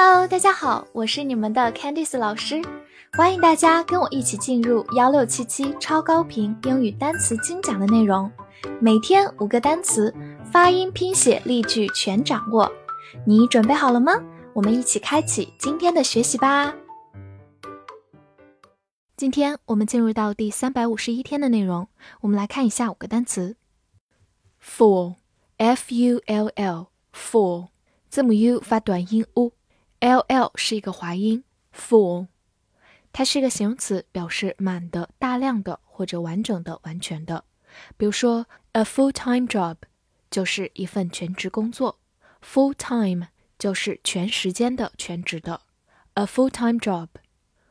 Hello，大家好，我是你们的 Candice 老师，欢迎大家跟我一起进入幺六七七超高频英语单词精讲的内容，每天五个单词，发音、拼写、例句全掌握，你准备好了吗？我们一起开启今天的学习吧。今天我们进入到第三百五十一天的内容，我们来看一下五个单词。：full，f u l l，full，字母 u 发短音 U ll 是一个滑音，full，它是一个形容词，表示满的、大量的或者完整的、完全的。比如说，a full-time job 就是一份全职工作，full-time 就是全时间的、全职的，a full-time job。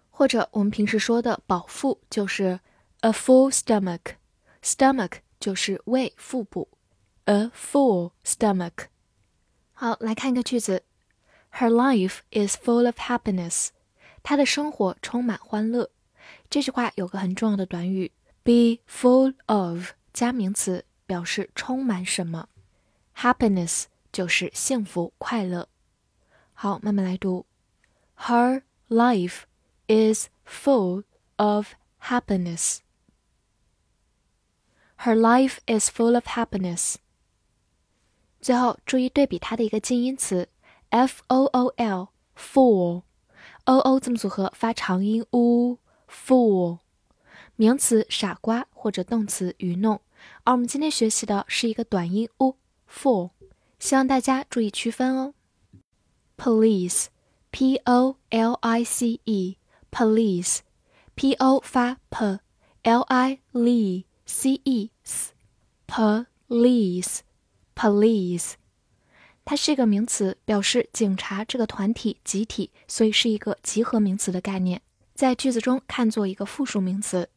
或者我们平时说的饱腹就是 a full stomach，stomach 就是胃腹部，a full stomach。好，来看一个句子 ，Her life is full of happiness。她的生活充满欢乐。这句话有个很重要的短语，be full of 加名词，表示充满什么，happiness 就是幸福快乐。好，慢慢来读，Her life。is full of happiness. Her life is full of happiness. 最后注意对比它的一个近义词 F o o l fool o o 字母组合发长音 u fool 名词傻瓜或者动词愚弄，而我们今天学习的是一个短音 u fool，希望大家注意区分哦。Police p o l i c e police，p o 发 p，l i l c e s，police，police，它是一个名词，表示警察这个团体集体，所以是一个集合名词的概念，在句子中看作一个复数名词。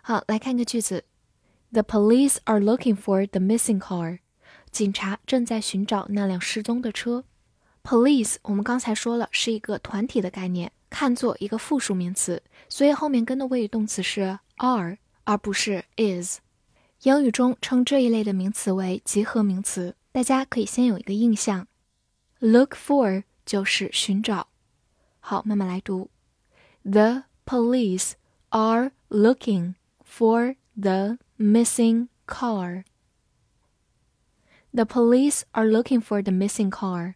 好，来看个句子：The police are looking for the missing car。警察正在寻找那辆失踪的车。Police，我们刚才说了是一个团体的概念。看作一个复数名词，所以后面跟的谓语动词是 are，而不是 is。英语中称这一类的名词为集合名词，大家可以先有一个印象。Look for 就是寻找。好，慢慢来读。The police are looking for the missing car. The police are looking for the missing car.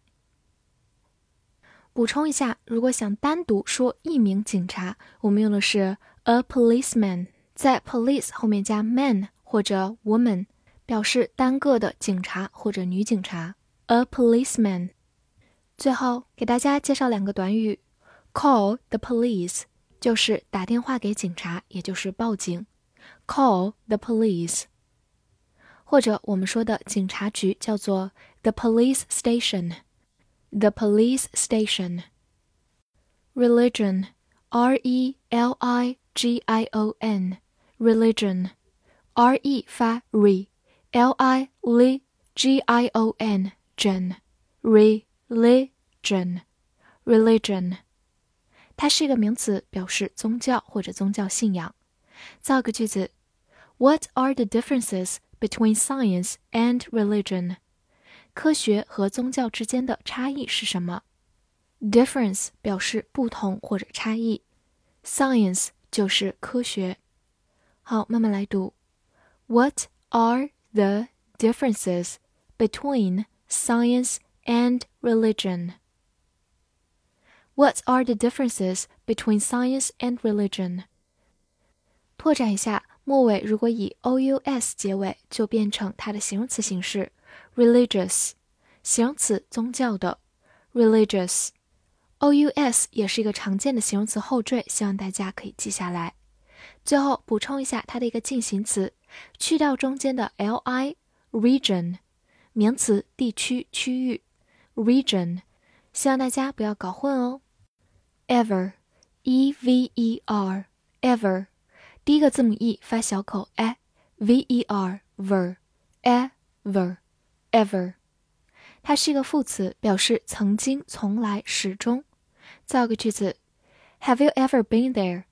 补充一下，如果想单独说一名警察，我们用的是 a policeman，在 police 后面加 man 或者 woman， 表示单个的警察或者女警察。a policeman。最后给大家介绍两个短语，call the police 就是打电话给警察，也就是报警。call the police，或者我们说的警察局叫做 the police station。the police station. Religion, R E L I G I O N, religion, R E 发 re，L I L G I O N 真，religion, religion，它是一个名词，表示宗教或者宗教信仰。造个句子：What are the differences between science and religion? 科学和宗教之间的差异是什么？Difference 表示不同或者差异，Science 就是科学。好，慢慢来读。What are the differences between science and religion? What are the differences between science and religion? 拓展一下，末尾如果以 ous 结尾，就变成它的形容词形式。religious，形容词，宗教的，religious，ous 也是一个常见的形容词后缀，希望大家可以记下来。 最后补充一下它的一个进行词，去掉中间的 li，region，名词，地区、区域，region，希望大家不要搞混哦。ever，e v e r，ever，第一个字母 e 发小口 a，v e r ver，ever。ever，它是一个副词，表示曾经、从来、始终。造个句子：Have you ever been there？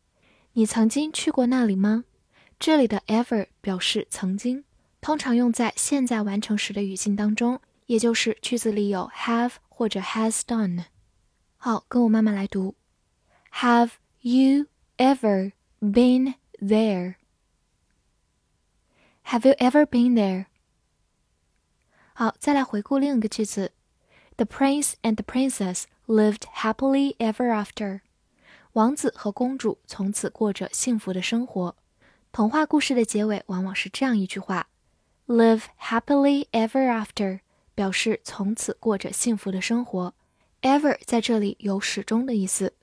你曾经去过那里吗？这里的 ever 表示曾经，通常用在现在完成时的语境当中，也就是句子里有 have 或者 has done。好，跟我慢慢来读。Have you ever been there? Have you ever been there? 好，再来回顾另一个句子。The prince and the princess lived happily ever after. 王子和公主从此过着幸福的生活。童话故事的结尾往往是这样一句话：“Live happily ever after”，表示从此过着幸福的生活。Ever 在这里有始终的意思。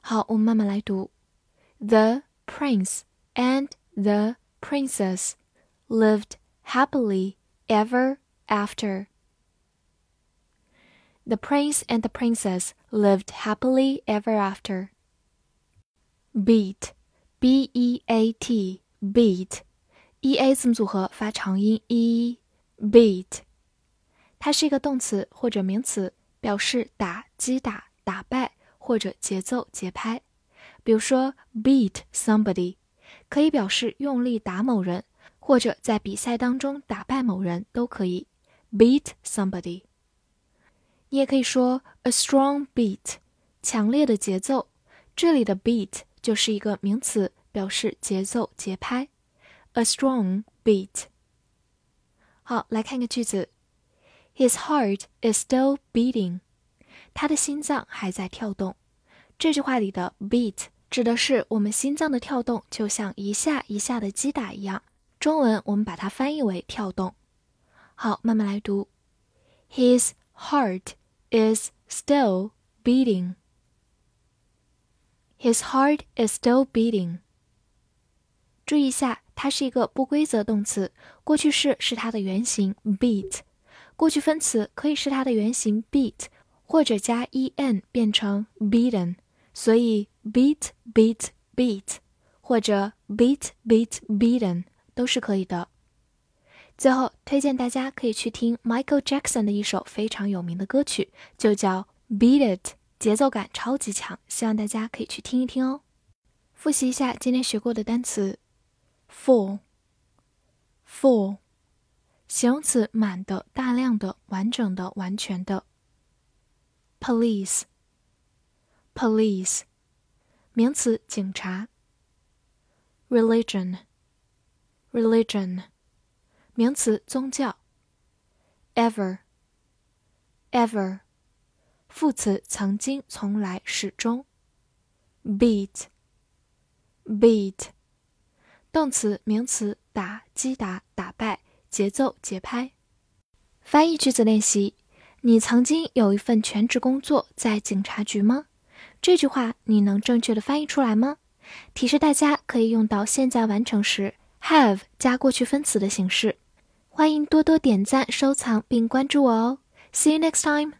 好，我们慢慢来读。The prince and the princess lived happily ever after. The prince and the princess lived happily ever after. Beat, b e a t, beat, e a 字母组合发长音 e, beat，它是一个动词或者名词，表示打、击打、打败或者节奏、节拍。比如说，beat somebody 可以表示用力打某人，或者在比赛当中打败某人都可以。beat somebody。你也可以说 a strong beat，强烈的节奏。这里的 beat 就是一个名词，表示节奏、节拍。A strong beat。好，来看个句子：His heart is still beating。他的心脏还在跳动。这句话里的 beat 指的是我们心脏的跳动，就像一下一下的击打一样。中文我们把它翻译为跳动。好，慢慢来读。His heart is still beating. His heart is still beating. 注意一下，它是一个不规则动词，过去式是它的原形 beat，过去分词可以是它的原形 beat，或者加 en 变成 beaten，所以 beat beat beat 或者 beat beat beaten 都是可以的。最后推荐大家可以去听 Michael Jackson 的一首非常有名的歌曲，就叫 Beat It。节奏感超级强，希望大家可以去听一听哦。复习一下今天学过的单词：full，full，形容词，满的、大量的、完整的、完全的。police，police，名词，警察。religion，religion，名词，宗教。ever，ever。副词曾经、从来、始终。beat，beat，动词、名词打、击打、打败、节奏、节拍。翻译句子练习：你曾经有一份全职工作在警察局吗？这句话你能正确的翻译出来吗？提示大家可以用到现在完成时 have 加过去分词的形式。欢迎多多点赞、收藏并关注我哦。See you next time.